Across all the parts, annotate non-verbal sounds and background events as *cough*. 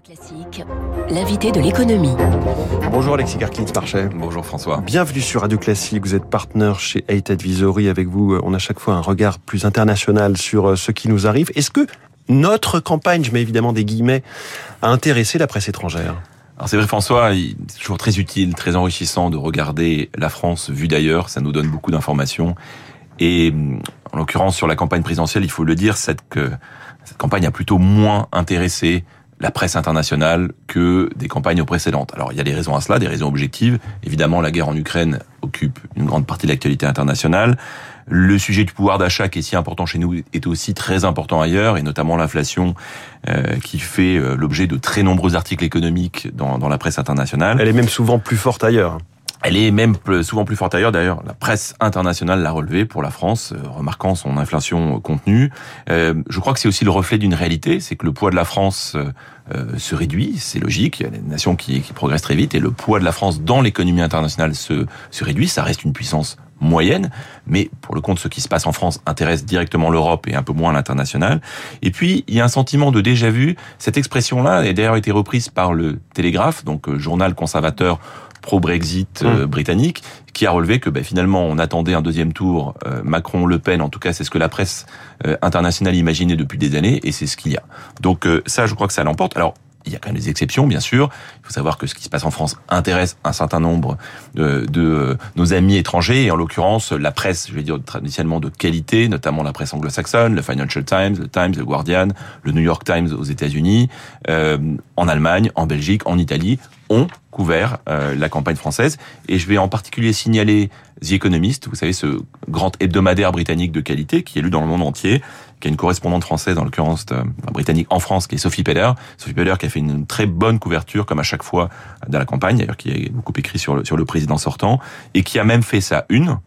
Classique, l'invité de l'économie. Bonjour Alexis Karklitz-Marchais. Bonjour François. Bienvenue sur Radio Classique. Vous êtes partenaire chez Eight Advisory. Avec vous, on a chaque fois un regard plus international sur euh, ce qui nous arrive. Est-ce que notre campagne, je mets évidemment des guillemets, a intéressé la presse étrangère? Alors c'est vrai François, c'est toujours très utile, très enrichissant de regarder la France vue d'ailleurs, ça nous donne beaucoup d'informations. Et en l'occurrence sur la campagne présidentielle, il faut le dire, cette, cette campagne a plutôt moins intéressé la presse internationale que des campagnes précédentes. Alors il y a des raisons à cela, des raisons objectives. Évidemment, la guerre en Ukraine occupe une grande partie de l'actualité internationale. Le sujet du pouvoir d'achat qui est si important chez nous est aussi très important ailleurs, et notamment l'inflation euh, qui fait euh, l'objet de très nombreux articles économiques dans, dans la presse internationale. Elle est même souvent plus forte ailleurs. Elle est même souvent plus forte ailleurs. D'ailleurs, la presse internationale l'a relevé pour la France, euh, remarquant son inflation contenue. Euh, je crois que c'est aussi le reflet d'une réalité, c'est que le poids de la France euh, se réduit, c'est logique. Il y a des nations qui, qui progressent très vite et le poids de la France dans l'économie internationale se, se réduit. Ça reste une puissance moyenne, mais pour le compte, ce qui se passe en France intéresse directement l'Europe et un peu moins l'international. Et puis, il y a un sentiment de déjà-vu. Cette expression-là a d'ailleurs été reprise par le Télégraphe, donc journal conservateur pro-Brexit euh, mmh. britannique, qui a relevé que ben, finalement on attendait un deuxième tour euh, Macron-Le Pen, en tout cas c'est ce que la presse euh, internationale imaginait depuis des années, et c'est ce qu'il y a. Donc ça, je crois que ça l'emporte. Alors il y a quand même des exceptions, bien sûr. Il faut savoir que ce qui se passe en France intéresse un certain nombre de, de nos amis étrangers, et en l'occurrence la presse, je vais dire traditionnellement de qualité, notamment la presse anglo-saxonne, le Financial Times, le Times, le Guardian, le New York Times aux États-Unis, euh, en Allemagne, en Belgique, en Italie, ont couvert euh, la campagne française. Et je vais en particulier signaler The Economist, vous savez, ce grand hebdomadaire britannique de qualité qui est lu dans le monde entier, qui a une correspondante française, en l'occurrence euh, britannique en France, qui est Sophie Peller. Sophie Peller qui a fait une très bonne couverture, comme à chaque fois, de la campagne, d'ailleurs qui a beaucoup écrit sur le, sur le président sortant, et qui a même fait sa une.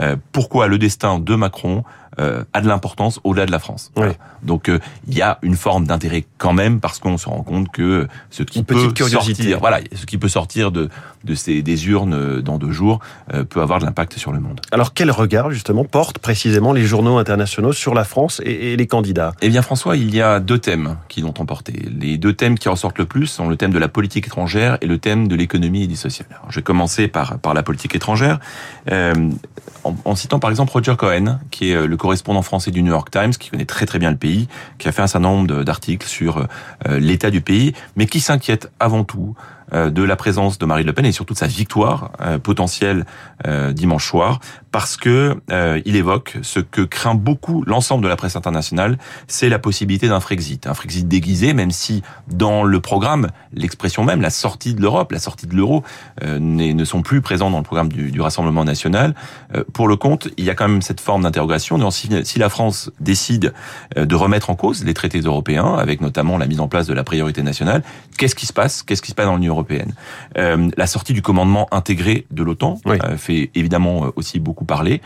Euh, pourquoi le destin de Macron euh, a de l'importance au-delà de la France. Donc euh, il y a une forme d'intérêt quand même parce qu'on se rend compte que ce qui peut sortir, voilà, ce qui peut sortir de de ces des urnes dans deux jours euh, peut avoir de l'impact sur le monde. Alors quel regard justement portent précisément les journaux internationaux sur la France et, et les candidats? Eh bien François, il y a deux thèmes qui l'ont emporté. Les deux thèmes qui ressortent le plus sont le thème de la politique étrangère et le thème de l'économie et du social. Alors, je vais commencer par par la politique étrangère euh, en, en citant par exemple Roger Cohen, qui est le correspondant français du New York Times, qui connaît très très bien le pays, qui a fait un certain nombre d'articles sur euh, l'état du pays, mais qui s'inquiète avant tout euh, de la présence de Marine Le Pen et surtout de sa victoire euh, potentielle dimanche soir, parce que il évoque ce que craint beaucoup l'ensemble de la presse internationale, c'est la possibilité d'un Frexit, un Frexit déguisé, même si dans le programme, l'expression même, la sortie de l'Europe, la sortie de l'euro, ne sont plus présents dans le programme du, du Rassemblement national. pour le compte, il y a quand même cette forme d'interrogation. Si, la France décide euh, de remettre en cause les traités européens, avec notamment la mise en place de la priorité nationale, qu'est-ce qui se passe? Qu'est-ce qui se passe dans l'Union euh, La sortie du commandement intégré de l'OTAN euh, fait évidemment aussi beaucoup parler,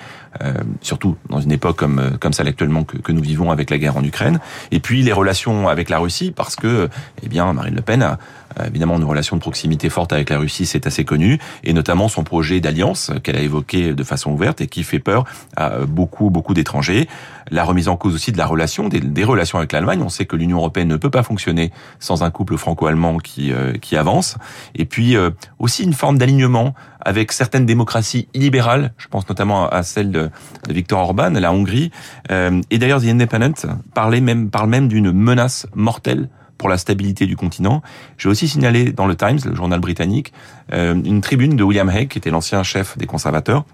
surtout dans une époque comme comme celle actuellement que, que, nous vivons avec la guerre en Ukraine. Et puis les relations avec la Russie, parce que eh bien Marine Le Pen a évidemment une relation de proximité forte avec la Russie, c'est assez connu, et notamment son projet d'alliance qu'elle a évoqué de façon ouverte et qui fait peur à beaucoup beaucoup d'étrangers. La remise en cause aussi de la relation, des, relations avec l'Allemagne. On sait que l'Union européenne ne peut pas fonctionner sans un couple franco-allemand qui euh, qui avance. Et puis euh, aussi une forme d'alignement avec certaines démocraties illibérales. Je pense notamment à celle de, de Viktor Orban, la Hongrie. Euh, et d'ailleurs, The Independent parlait même parle même d'une menace mortelle pour la stabilité du continent. J'ai aussi signalé dans le Times, le journal britannique, une tribune de William Hague, qui était l'ancien chef des conservateurs,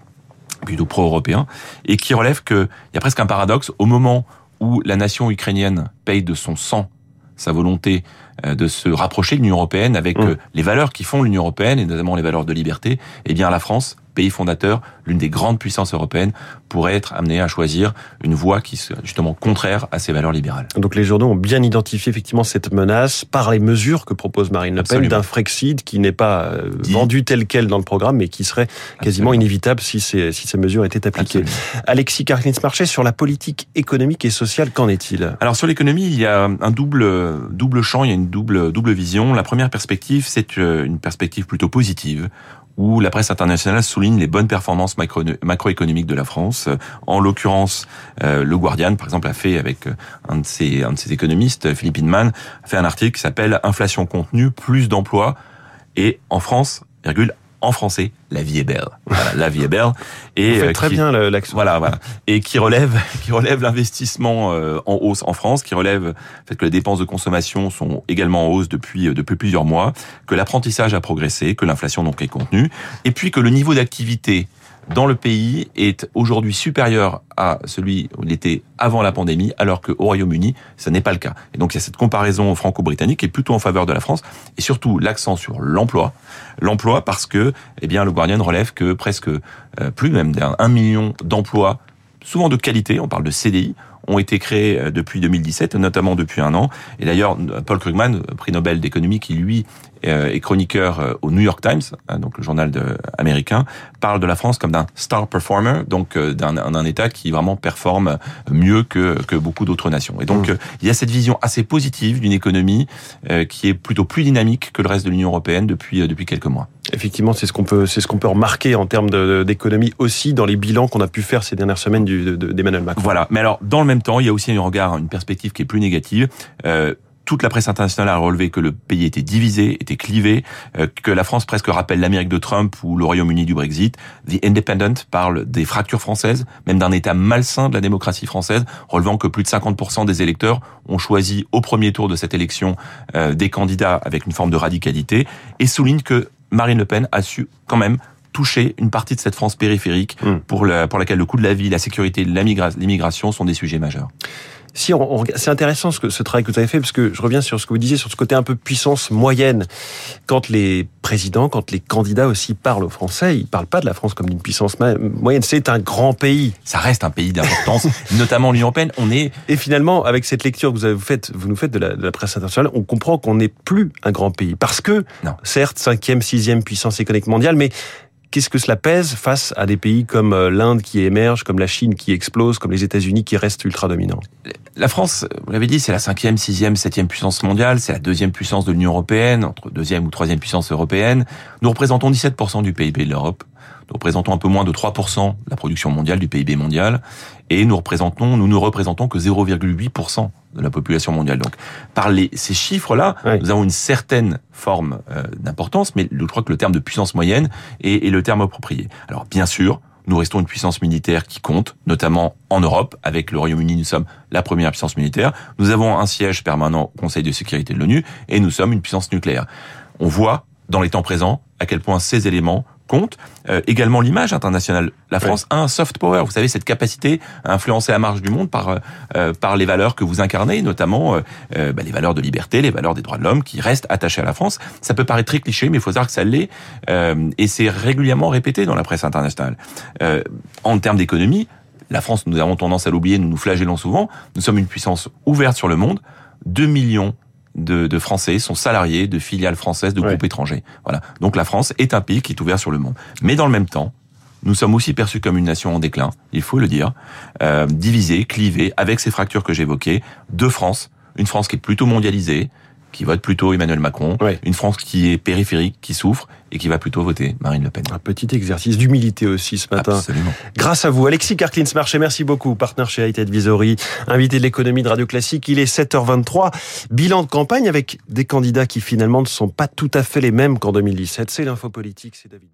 plutôt pro-européen, et qui relève qu'il y a presque un paradoxe au moment où la nation ukrainienne paye de son sang sa volonté euh, de se rapprocher de l'Union européenne avec mmh. euh, les valeurs qui font l'Union européenne et notamment les valeurs de liberté, eh bien la France pays fondateur, l'une des grandes puissances européennes, pourrait être amené à choisir une voie qui soit justement contraire à ses valeurs libérales. Donc les journaux ont bien identifié effectivement cette menace par les mesures que propose Marine Le Pen d'un Frexit qui n'est pas euh, vendu tel quel dans le programme, mais qui serait quasiment inévitable si ces, si ces mesures étaient appliquées. Absolument. Alexis Karklins-Marchais, sur la politique économique et sociale, qu'en est-il? Alors sur l'économie, il y a un double, double champ, il y a une double, double vision. La première perspective, c'est euh, une perspective plutôt positive où la presse internationale souligne les bonnes performances macroéconomiques de la France. En l'occurrence, euh, le Guardian, par exemple, a fait avec un de ses, un économistes, Philippe Inman, a fait un article qui s'appelle Inflation contenue, plus d'emplois. Et en France, virgule, en français, la vie est belle. la vie est belle. Et euh, très bien l'accent. Voilà, voilà. Et qui relève, *laughs* qui relève l'investissement euh, en hausse en France, qui relève le fait que les dépenses de consommation sont également en hausse depuis euh, depuis plusieurs mois, que l'apprentissage a progressé, que l'inflation donc est contenue, et puis que le niveau d'activité dans le pays est aujourd'hui supérieur à celui où il était avant la pandémie, alors qu'au Royaume-Uni, ce n'est pas le cas. Et donc il y a cette comparaison franco-britannique qui est plutôt en faveur de la France, et surtout l'accent sur l'emploi. L'emploi parce que, eh bien, le Guardian relève que presque euh, plus même d'un million d'emplois, souvent de qualité, on parle de CDI, ont été créés euh, depuis 2017, notamment depuis un an. Et d'ailleurs, Paul Krugman, prix Nobel d'économie, qui lui euh, est chroniqueur euh, au New York Times, hein, donc le journal de, américain, parle de la France comme d'un star performer, donc d'un État qui vraiment performe mieux que, que beaucoup d'autres nations. Et donc, mmh. il y a cette vision assez positive d'une économie qui est plutôt plus dynamique que le reste de l'Union européenne depuis depuis quelques mois. Effectivement, c'est ce qu'on peut c'est ce qu'on peut remarquer en termes d'économie aussi dans les bilans qu'on a pu faire ces dernières semaines d'Emmanuel Macron. Voilà, mais alors dans le même temps, il y a aussi un regard, une perspective qui est plus négative. Euh, toute la presse internationale a relevé que le pays était divisé, était clivé, euh, que la France presque rappelle l'Amérique de Trump ou le Royaume-Uni du Brexit. The Independent parle des fractures françaises, même d'un état malsain de la démocratie française, relevant que plus de 50% des électeurs ont choisi au premier tour de cette élection euh, des candidats avec une forme de radicalité, et souligne que Marine Le Pen a su quand même toucher une partie de cette France périphérique hmm. pour, pour laquelle le coût de la vie, la sécurité, l'immigration sont des sujets majeurs. Si on, c'est intéressant ce, que, ce travail que vous avez fait parce que je reviens sur ce que vous disiez sur ce côté un peu puissance moyenne. Quand les présidents, quand les candidats aussi parlent aux Français, ils parlent pas de la France comme d'une puissance moyenne. C'est un grand pays. Ça reste un pays d'importance, *laughs* notamment l'Union européenne. On est et finalement avec cette lecture que vous avez faite, vous nous faites de la, de la presse internationale, on comprend qu'on n'est plus un grand pays parce que non. certes cinquième, sixième puissance économique mondiale, mais Qu'est-ce que cela pèse face à des pays comme euh, l'Inde qui émerge, comme la Chine qui explose, comme les États-Unis qui restent ultra dominants? La France, vous l'avez dit, c'est la cinquième, sixième, septième puissance mondiale, c'est la deuxième puissance de l'Union européenne, entre deuxième ou troisième puissance européenne. Nous représentons 17% du PIB de l'Europe. Nous représentons un peu moins de 3% de la production mondiale, du PIB mondial, et nous représentons, nous ne représentons que 0,8% de la population mondiale. Donc, par les, ces chiffres-là, nous avons une certaine forme euh, d'importance, mais je crois que le terme de puissance moyenne est, est le terme approprié. Alors, bien sûr, nous restons une puissance militaire qui compte, notamment en Europe. Avec le Royaume-Uni, nous sommes la première puissance militaire. Nous avons un siège permanent au Conseil de sécurité de l'ONU et nous sommes une puissance nucléaire. On voit dans les temps présents à quel point ces éléments compte. Euh, également l'image internationale. La France a un soft power, vous savez, cette capacité à influencer la marge du monde par euh, euh, par les valeurs que vous incarnez, notamment bah, les valeurs de liberté, les valeurs des droits de l'homme, qui restent attachées à la France. Ça peut paraître très cliché, mais il faut savoir que ça l'est, et c'est régulièrement répété dans la presse internationale. en termes d'économie, la France, nous avons tendance à l'oublier, nous nous flagellons souvent. Nous sommes une puissance ouverte sur le monde. 2 millions de, de, Français sont salariés de filiales françaises de groupes étrangers. Voilà. Donc la France est un pays qui est ouvert sur le monde. Mais dans le même temps, nous sommes aussi perçus comme une nation en déclin, il faut le dire, euh, divisée, clivée, avec ces fractures que j'évoquais, deux France, une France qui est plutôt mondialisée, qui vote plutôt Emmanuel Macron, une France qui est périphérique, qui souffre et qui va plutôt voter Marine Le Pen. Un petit exercice d'humilité aussi ce matin. Absolument. Grâce à vous, Alexis Karklins Marché, merci beaucoup, partenaire chez Hightech Advisory, invité de l'économie de Radio Classique. Il est 7h23, bilan de campagne avec des candidats qui finalement ne sont pas tout à fait les mêmes qu'en 2017. C'est l'info politique, c'est David